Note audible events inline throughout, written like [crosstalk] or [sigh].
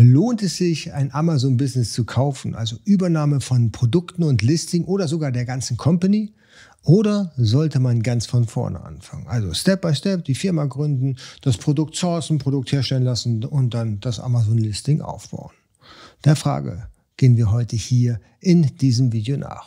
Lohnt es sich, ein Amazon-Business zu kaufen, also Übernahme von Produkten und Listing oder sogar der ganzen Company? Oder sollte man ganz von vorne anfangen? Also Step by Step die Firma gründen, das Produkt sourcen, Produkt herstellen lassen und dann das Amazon-Listing aufbauen. Der Frage gehen wir heute hier in diesem Video nach.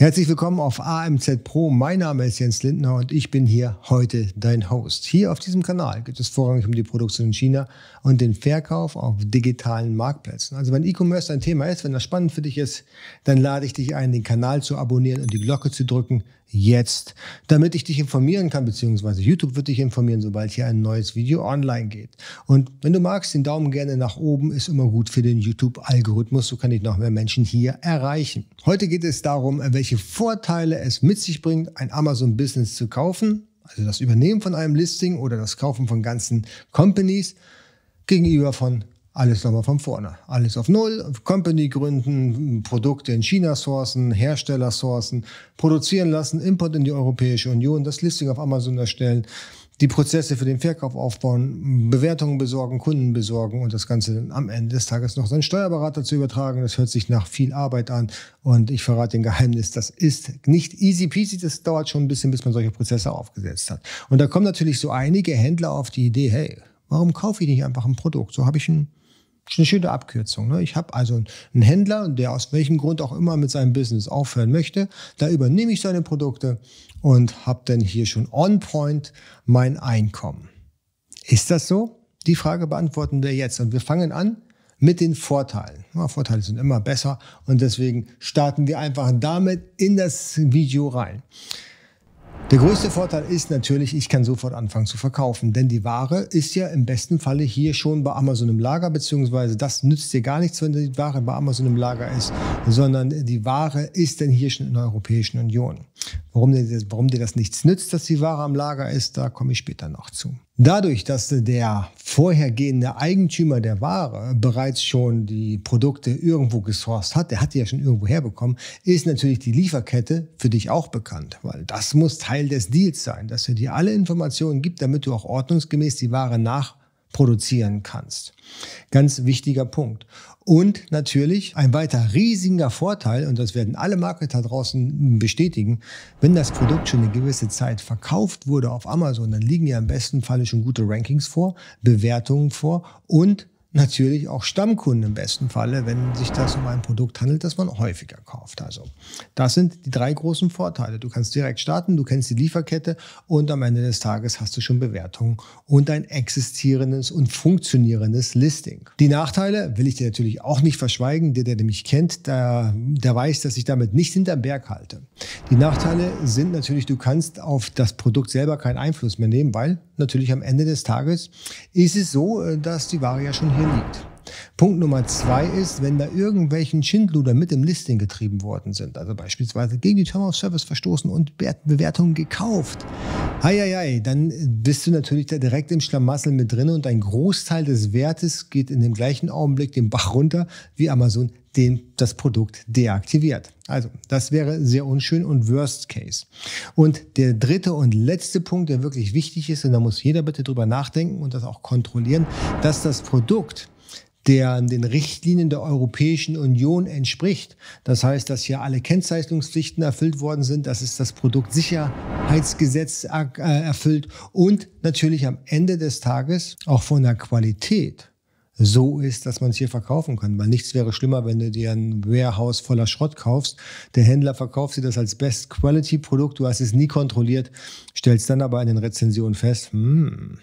Herzlich willkommen auf AMZ Pro. Mein Name ist Jens Lindner und ich bin hier heute dein Host. Hier auf diesem Kanal geht es vorrangig um die Produktion in China und den Verkauf auf digitalen Marktplätzen. Also wenn E-Commerce ein Thema ist, wenn das spannend für dich ist, dann lade ich dich ein, den Kanal zu abonnieren und die Glocke zu drücken, jetzt, damit ich dich informieren kann, beziehungsweise YouTube wird dich informieren, sobald hier ein neues Video online geht. Und wenn du magst, den Daumen gerne nach oben ist immer gut für den YouTube-Algorithmus, so kann ich noch mehr Menschen hier erreichen. Heute geht es darum, welche Vorteile es mit sich bringt, ein Amazon-Business zu kaufen, also das Übernehmen von einem Listing oder das Kaufen von ganzen Companies gegenüber von alles nochmal von vorne. Alles auf Null, Company gründen, Produkte in China sourcen, Hersteller sourcen, produzieren lassen, Import in die Europäische Union, das Listing auf Amazon erstellen, die Prozesse für den Verkauf aufbauen, Bewertungen besorgen, Kunden besorgen und das Ganze am Ende des Tages noch seinen Steuerberater zu übertragen. Das hört sich nach viel Arbeit an und ich verrate den Geheimnis, das ist nicht easy peasy, das dauert schon ein bisschen, bis man solche Prozesse aufgesetzt hat. Und da kommen natürlich so einige Händler auf die Idee, hey, warum kaufe ich nicht einfach ein Produkt? So habe ich ein ist eine schöne Abkürzung. Ne? Ich habe also einen Händler, der aus welchem Grund auch immer mit seinem Business aufhören möchte. Da übernehme ich seine Produkte und habe dann hier schon on point mein Einkommen. Ist das so? Die Frage beantworten wir jetzt. Und wir fangen an mit den Vorteilen. Ja, Vorteile sind immer besser und deswegen starten wir einfach damit in das Video rein. Der größte Vorteil ist natürlich, ich kann sofort anfangen zu verkaufen, denn die Ware ist ja im besten Falle hier schon bei Amazon im Lager, beziehungsweise das nützt dir gar nichts, wenn die Ware bei Amazon im Lager ist, sondern die Ware ist denn hier schon in der Europäischen Union. Warum dir, das, warum dir das nichts nützt, dass die Ware am Lager ist, da komme ich später noch zu. Dadurch, dass der vorhergehende Eigentümer der Ware bereits schon die Produkte irgendwo gesourced hat, der hat die ja schon irgendwo herbekommen, ist natürlich die Lieferkette für dich auch bekannt, weil das muss Teil des Deals sein, dass er dir alle Informationen gibt, damit du auch ordnungsgemäß die Ware nachproduzieren kannst. Ganz wichtiger Punkt. Und natürlich ein weiter riesiger Vorteil, und das werden alle Marketer draußen bestätigen, wenn das Produkt schon eine gewisse Zeit verkauft wurde auf Amazon, dann liegen ja im besten Falle schon gute Rankings vor, Bewertungen vor und natürlich auch Stammkunden im besten Falle, wenn sich das um ein Produkt handelt, das man häufiger kauft. Also das sind die drei großen Vorteile. Du kannst direkt starten, du kennst die Lieferkette und am Ende des Tages hast du schon Bewertungen und ein existierendes und funktionierendes Listing. Die Nachteile will ich dir natürlich auch nicht verschweigen. Der, der mich kennt, der, der weiß, dass ich damit nicht hinterm Berg halte. Die Nachteile sind natürlich, du kannst auf das Produkt selber keinen Einfluss mehr nehmen, weil natürlich am Ende des Tages ist es so, äh, dass die Ware ja schon hier liegt. Punkt Nummer zwei ist, wenn da irgendwelchen Schindluder mit im Listing getrieben worden sind, also beispielsweise gegen die Term of Service verstoßen und Bewertungen gekauft, Heieiei, dann bist du natürlich da direkt im Schlamassel mit drin und ein Großteil des Wertes geht in dem gleichen Augenblick den Bach runter, wie Amazon den das Produkt deaktiviert. Also, das wäre sehr unschön und Worst Case. Und der dritte und letzte Punkt, der wirklich wichtig ist, und da muss jeder bitte drüber nachdenken und das auch kontrollieren, dass das Produkt der den Richtlinien der Europäischen Union entspricht. Das heißt, dass hier alle Kennzeichnungspflichten erfüllt worden sind, dass es das Produktsicherheitsgesetz äh, erfüllt und natürlich am Ende des Tages auch von der Qualität so ist, dass man es hier verkaufen kann. Weil nichts wäre schlimmer, wenn du dir ein Warehouse voller Schrott kaufst. Der Händler verkauft dir das als Best-Quality-Produkt. Du hast es nie kontrolliert, stellst dann aber in den Rezensionen fest, hm,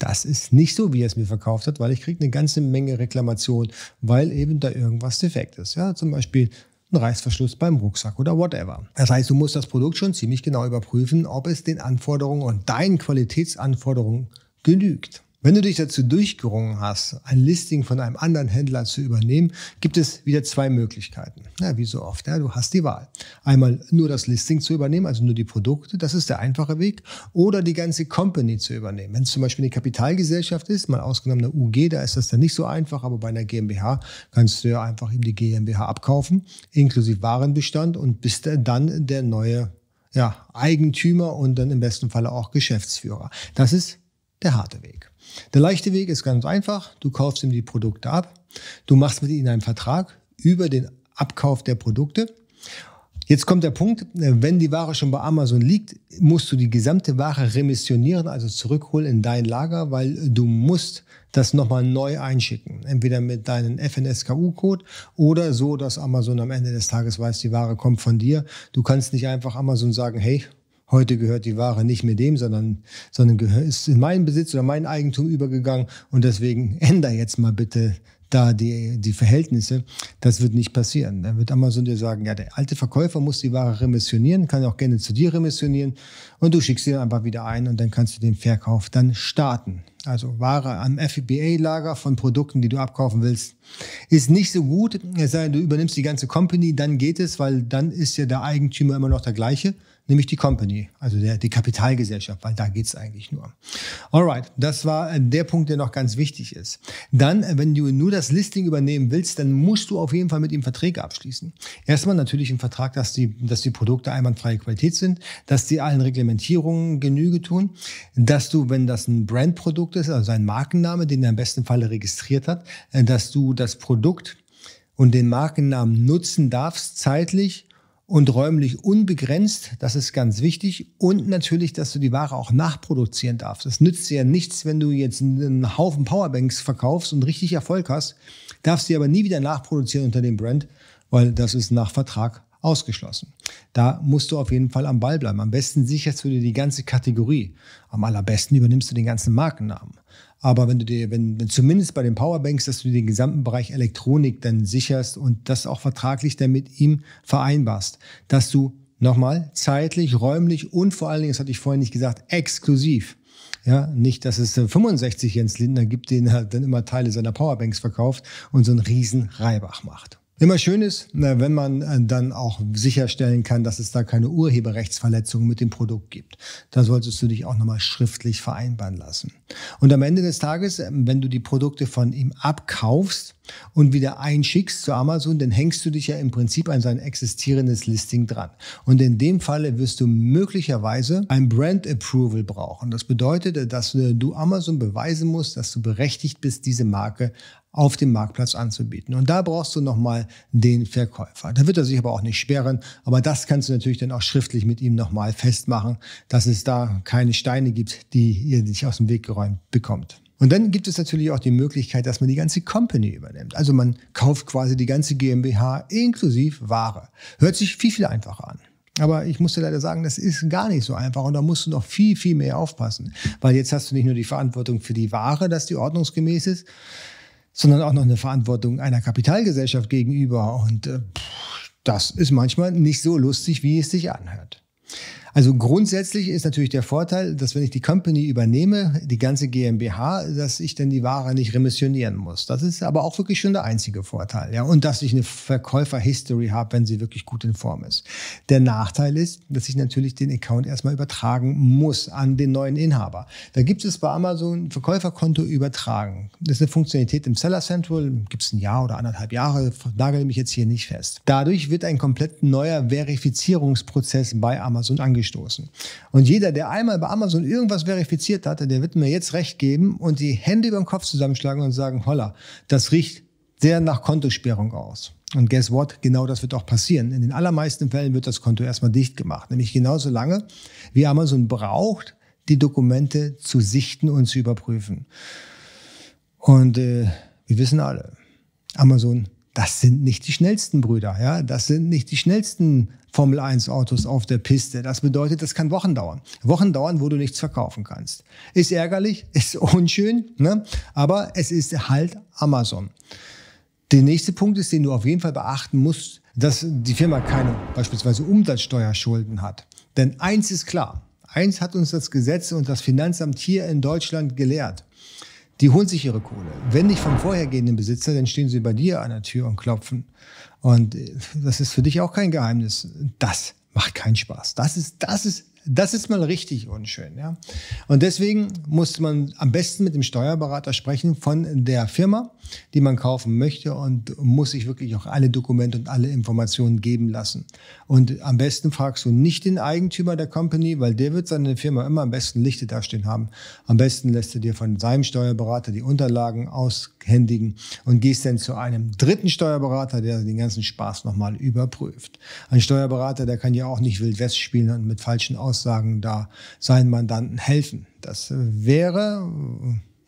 das ist nicht so, wie er es mir verkauft hat, weil ich kriege eine ganze Menge Reklamationen, weil eben da irgendwas defekt ist. Ja, zum Beispiel ein Reißverschluss beim Rucksack oder whatever. Das heißt, du musst das Produkt schon ziemlich genau überprüfen, ob es den Anforderungen und deinen Qualitätsanforderungen genügt. Wenn du dich dazu durchgerungen hast, ein Listing von einem anderen Händler zu übernehmen, gibt es wieder zwei Möglichkeiten. Ja, wie so oft, ja, du hast die Wahl. Einmal nur das Listing zu übernehmen, also nur die Produkte, das ist der einfache Weg, oder die ganze Company zu übernehmen. Wenn es zum Beispiel eine Kapitalgesellschaft ist, mal ausgenommen eine UG, da ist das dann nicht so einfach, aber bei einer GmbH kannst du ja einfach eben die GmbH abkaufen, inklusive Warenbestand und bist dann der neue ja, Eigentümer und dann im besten Falle auch Geschäftsführer. Das ist der harte Weg. Der leichte Weg ist ganz einfach. Du kaufst ihm die Produkte ab. Du machst mit ihm einen Vertrag über den Abkauf der Produkte. Jetzt kommt der Punkt, wenn die Ware schon bei Amazon liegt, musst du die gesamte Ware remissionieren, also zurückholen in dein Lager, weil du musst das nochmal neu einschicken. Entweder mit deinem FNSKU-Code oder so, dass Amazon am Ende des Tages weiß, die Ware kommt von dir. Du kannst nicht einfach Amazon sagen, hey, Heute gehört die Ware nicht mehr dem, sondern, sondern ist in meinen Besitz oder mein Eigentum übergegangen und deswegen [laughs] ändere jetzt mal bitte da die, die Verhältnisse, das wird nicht passieren. Dann wird Amazon dir sagen, ja, der alte Verkäufer muss die Ware remissionieren, kann auch gerne zu dir remissionieren und du schickst sie einfach wieder ein und dann kannst du den Verkauf dann starten. Also Ware am FBA-Lager von Produkten, die du abkaufen willst, ist nicht so gut. Es sei denn, du übernimmst die ganze Company, dann geht es, weil dann ist ja der Eigentümer immer noch der gleiche nämlich die Company, also der, die Kapitalgesellschaft, weil da geht es eigentlich nur. Alright, das war äh, der Punkt, der noch ganz wichtig ist. Dann, äh, wenn du nur das Listing übernehmen willst, dann musst du auf jeden Fall mit ihm Verträge abschließen. Erstmal natürlich im Vertrag, dass die, dass die Produkte einwandfreie Qualität sind, dass die allen Reglementierungen Genüge tun, dass du, wenn das ein Brandprodukt ist, also ein Markenname, den er im besten Falle registriert hat, äh, dass du das Produkt und den Markennamen nutzen darfst, zeitlich und räumlich unbegrenzt. Das ist ganz wichtig. Und natürlich, dass du die Ware auch nachproduzieren darfst. Es nützt dir ja nichts, wenn du jetzt einen Haufen Powerbanks verkaufst und richtig Erfolg hast, darfst du aber nie wieder nachproduzieren unter dem Brand, weil das ist nach Vertrag ausgeschlossen. Da musst du auf jeden Fall am Ball bleiben. Am besten sicherst du dir die ganze Kategorie. Am allerbesten übernimmst du den ganzen Markennamen. Aber wenn du dir, wenn, wenn zumindest bei den Powerbanks, dass du den gesamten Bereich Elektronik dann sicherst und das auch vertraglich dann mit ihm vereinbarst, dass du nochmal zeitlich, räumlich und vor allen Dingen, das hatte ich vorhin nicht gesagt, exklusiv ja, nicht, dass es 65 Jens Lindner gibt, den er dann immer Teile seiner Powerbanks verkauft und so einen riesen Reibach macht. Immer schön ist, wenn man äh, dann auch sicherstellen kann, dass es da keine Urheberrechtsverletzungen mit dem Produkt gibt. Da solltest du dich auch nochmal schriftlich vereinbaren lassen. Und am Ende des Tages, ähm, wenn du die Produkte von ihm abkaufst und wieder einschickst zu Amazon, dann hängst du dich ja im Prinzip an sein existierendes Listing dran. Und in dem Falle wirst du möglicherweise ein Brand Approval brauchen. Das bedeutet, dass du Amazon beweisen musst, dass du berechtigt bist, diese Marke auf dem Marktplatz anzubieten. Und da brauchst du nochmal den Verkäufer. Da wird er sich aber auch nicht sperren, aber das kannst du natürlich dann auch schriftlich mit ihm nochmal festmachen, dass es da keine Steine gibt, die ihr nicht aus dem Weg geräumt bekommt. Und dann gibt es natürlich auch die Möglichkeit, dass man die ganze Company übernimmt. Also man kauft quasi die ganze GmbH inklusive Ware. Hört sich viel, viel einfacher an. Aber ich muss dir leider sagen, das ist gar nicht so einfach und da musst du noch viel, viel mehr aufpassen. Weil jetzt hast du nicht nur die Verantwortung für die Ware, dass die ordnungsgemäß ist, sondern auch noch eine Verantwortung einer Kapitalgesellschaft gegenüber. Und äh, das ist manchmal nicht so lustig, wie es sich anhört. Also grundsätzlich ist natürlich der Vorteil, dass wenn ich die Company übernehme, die ganze GmbH, dass ich dann die Ware nicht remissionieren muss. Das ist aber auch wirklich schon der einzige Vorteil. Ja? Und dass ich eine Verkäufer-History habe, wenn sie wirklich gut in Form ist. Der Nachteil ist, dass ich natürlich den Account erstmal übertragen muss an den neuen Inhaber. Da gibt es bei Amazon Verkäuferkonto übertragen. Das ist eine Funktionalität im Seller Central, gibt es ein Jahr oder anderthalb Jahre, nagel mich jetzt hier nicht fest. Dadurch wird ein komplett neuer Verifizierungsprozess bei Amazon angestoßen angestoßen. Und jeder, der einmal bei Amazon irgendwas verifiziert hatte, der wird mir jetzt recht geben und die Hände über den Kopf zusammenschlagen und sagen, holla, das riecht sehr nach Kontosperrung aus. Und guess what? Genau das wird auch passieren. In den allermeisten Fällen wird das Konto erstmal dicht gemacht. Nämlich genauso lange, wie Amazon braucht, die Dokumente zu sichten und zu überprüfen. Und äh, wir wissen alle, Amazon das sind nicht die schnellsten Brüder, ja, das sind nicht die schnellsten Formel 1 Autos auf der Piste. Das bedeutet, das kann Wochen dauern. Wochen dauern, wo du nichts verkaufen kannst. Ist ärgerlich, [laughs] ist unschön, ne? aber es ist halt Amazon. Der nächste Punkt ist, den du auf jeden Fall beachten musst, dass die Firma keine beispielsweise Umsatzsteuerschulden hat. Denn eins ist klar, eins hat uns das Gesetz und das Finanzamt hier in Deutschland gelehrt die holen sich ihre Kohle. Wenn nicht vom vorhergehenden Besitzer, dann stehen sie bei dir an der Tür und klopfen. Und äh, das ist für dich auch kein Geheimnis. Das macht keinen Spaß. Das ist, das ist, das ist mal richtig unschön, ja. Und deswegen muss man am besten mit dem Steuerberater sprechen von der Firma die man kaufen möchte und muss sich wirklich auch alle Dokumente und alle Informationen geben lassen. Und am besten fragst du nicht den Eigentümer der Company, weil der wird seine Firma immer am besten Lichte dastehen haben. Am besten lässt er dir von seinem Steuerberater die Unterlagen aushändigen und gehst dann zu einem dritten Steuerberater, der den ganzen Spaß nochmal überprüft. Ein Steuerberater, der kann ja auch nicht Wild West spielen und mit falschen Aussagen da seinen Mandanten helfen. Das wäre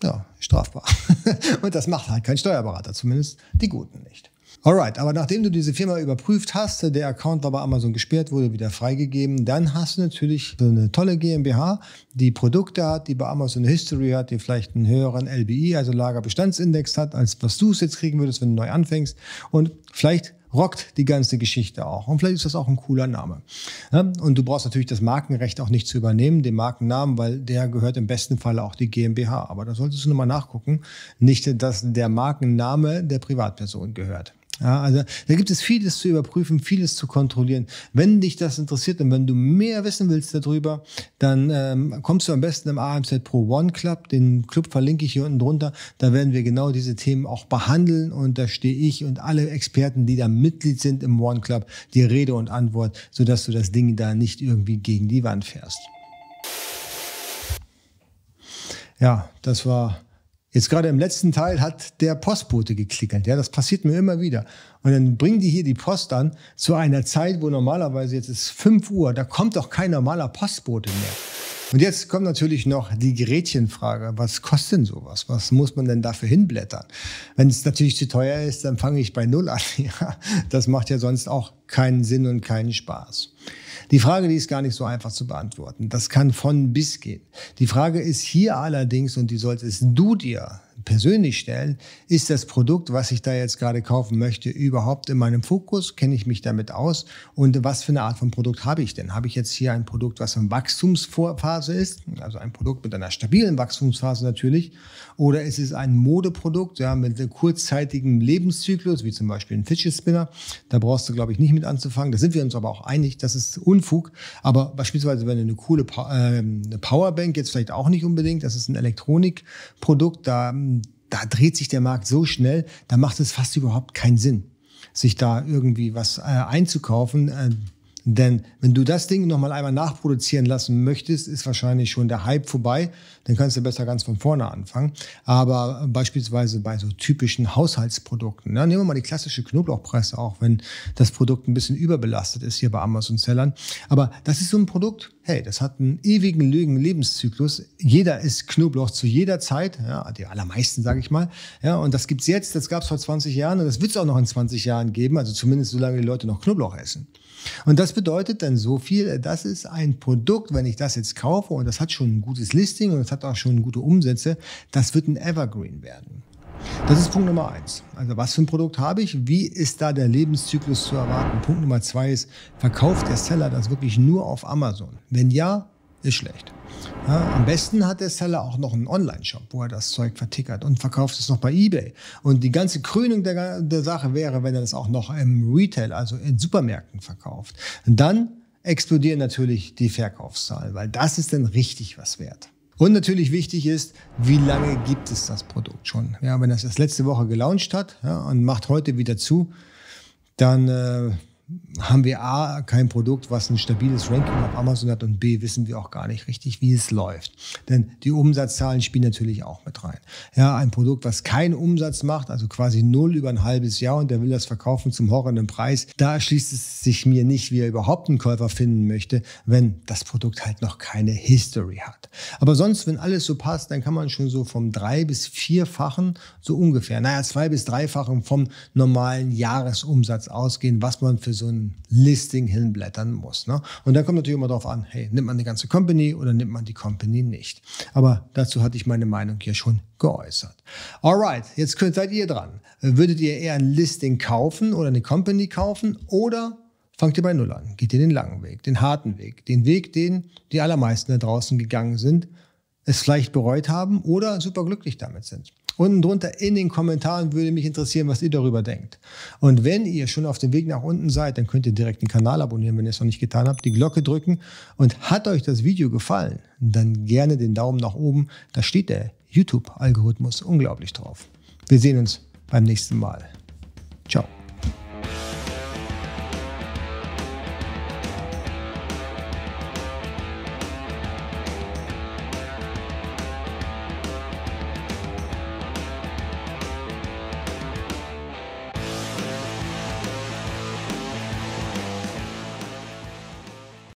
ja, strafbar. [laughs] und das macht halt kein Steuerberater, zumindest die Guten nicht. Alright, aber nachdem du diese Firma überprüft hast, der Account war bei Amazon gesperrt, wurde wieder freigegeben, dann hast du natürlich so eine tolle GmbH, die Produkte hat, die bei Amazon eine History hat, die vielleicht einen höheren LBI, also Lagerbestandsindex hat, als was du es jetzt kriegen würdest, wenn du neu anfängst. Und vielleicht rockt die ganze Geschichte auch. Und vielleicht ist das auch ein cooler Name. Und du brauchst natürlich das Markenrecht auch nicht zu übernehmen, den Markennamen, weil der gehört im besten Fall auch die GmbH. Aber da solltest du nochmal nachgucken. Nicht, dass der Markenname der Privatperson gehört. Ja, also da gibt es vieles zu überprüfen, vieles zu kontrollieren. Wenn dich das interessiert und wenn du mehr wissen willst darüber, dann ähm, kommst du am besten im AMZ Pro One Club. Den Club verlinke ich hier unten drunter. Da werden wir genau diese Themen auch behandeln und da stehe ich und alle Experten, die da Mitglied sind im One Club, die Rede und Antwort, sodass du das Ding da nicht irgendwie gegen die Wand fährst. Ja, das war Jetzt gerade im letzten Teil hat der Postbote geklickert. Ja, das passiert mir immer wieder. Und dann bringen die hier die Post an zu einer Zeit, wo normalerweise jetzt ist 5 Uhr. Da kommt doch kein normaler Postbote mehr. Und jetzt kommt natürlich noch die Gerätchenfrage. Was kostet denn sowas? Was muss man denn dafür hinblättern? Wenn es natürlich zu teuer ist, dann fange ich bei Null an. [laughs] Ja, das macht ja sonst auch keinen Sinn und keinen Spaß. Die Frage, die ist gar nicht so einfach zu beantworten. Das kann von bis gehen. Die Frage ist hier allerdings, und die solltest du dir persönlich stellen, ist das Produkt, was ich da jetzt gerade kaufen möchte, überhaupt in meinem Fokus? Kenne ich mich damit aus? Und was für eine Art von Produkt habe ich denn? Habe ich jetzt hier ein Produkt, was in Wachstumsphase ist, also ein Produkt mit einer stabilen Wachstumsphase natürlich, oder ist es ein Modeprodukt ja, mit kurzzeitigem Lebenszyklus, wie zum Beispiel ein Fidget Spinner? Da brauchst du, glaube ich, nicht mit anzufangen. Da sind wir uns aber auch einig, das ist Unfug. Aber beispielsweise, wenn du eine coole äh, eine Powerbank jetzt vielleicht auch nicht unbedingt, das ist ein Elektronikprodukt, da da dreht sich der Markt so schnell, da macht es fast überhaupt keinen Sinn, sich da irgendwie was äh, einzukaufen. Äh, denn wenn du das Ding nochmal einmal nachproduzieren lassen möchtest, ist wahrscheinlich schon der Hype vorbei. Dann kannst du besser ganz von vorne anfangen. Aber beispielsweise bei so typischen Haushaltsprodukten, ne, nehmen wir mal die klassische Knoblauchpresse, auch wenn das Produkt ein bisschen überbelastet ist hier bei Amazon-Sellern. Aber das ist so ein Produkt, hey, das hat einen ewigen Lügen Lebenszyklus. Jeder isst Knoblauch zu jeder Zeit, ja, die allermeisten, sage ich mal. Ja, und das gibt's jetzt, das gab's vor 20 Jahren und das wird's auch noch in 20 Jahren geben, also zumindest solange die Leute noch Knoblauch essen. Und das bedeutet dann so viel, das ist ein Produkt, wenn ich das jetzt kaufe und das hat schon ein gutes Listing und es hat auch schon gute Umsätze, das wird ein Evergreen werden. Das ist Punkt Nummer eins. Also was für ein Produkt habe ich? Wie ist da der Lebenszyklus zu erwarten? Punkt Nummer zwei ist, verkauft der Seller das wirklich nur auf Amazon? Wenn ja, ist schlecht. Ja, am besten hat der Seller auch noch einen Online-Shop, wo er das Zeug vertickert und verkauft es noch bei eBay. Und die ganze Krönung der, der Sache wäre, wenn er das auch noch im Retail, also in Supermärkten verkauft. Dann explodieren natürlich die Verkaufszahlen, weil das ist dann richtig was wert. Und natürlich wichtig ist, wie lange gibt es das Produkt schon? Ja, wenn das das letzte Woche gelauncht hat ja, und macht heute wieder zu, dann äh, haben wir A, kein Produkt, was ein stabiles Ranking auf Amazon hat und B, wissen wir auch gar nicht richtig, wie es läuft. Denn die Umsatzzahlen spielen natürlich auch mit rein. Ja, ein Produkt, was keinen Umsatz macht, also quasi null über ein halbes Jahr und der will das verkaufen zum horrenden Preis, da schließt es sich mir nicht, wie er überhaupt einen Käufer finden möchte, wenn das Produkt halt noch keine History hat. Aber sonst, wenn alles so passt, dann kann man schon so vom drei- bis vierfachen, so ungefähr, naja, zwei- bis dreifachen vom normalen Jahresumsatz ausgehen, was man für so so ein Listing hinblättern muss. Ne? Und dann kommt natürlich immer darauf an, hey, nimmt man die ganze Company oder nimmt man die Company nicht? Aber dazu hatte ich meine Meinung hier schon geäußert. Alright, jetzt könnt, seid ihr dran. Würdet ihr eher ein Listing kaufen oder eine Company kaufen oder fangt ihr bei Null an? Geht ihr den langen Weg, den harten Weg, den Weg, den die allermeisten da draußen gegangen sind, es vielleicht bereut haben oder super glücklich damit sind? Unten drunter in den Kommentaren würde mich interessieren, was ihr darüber denkt. Und wenn ihr schon auf dem Weg nach unten seid, dann könnt ihr direkt den Kanal abonnieren, wenn ihr es noch nicht getan habt, die Glocke drücken. Und hat euch das Video gefallen, dann gerne den Daumen nach oben. Da steht der YouTube-Algorithmus unglaublich drauf. Wir sehen uns beim nächsten Mal. Ciao.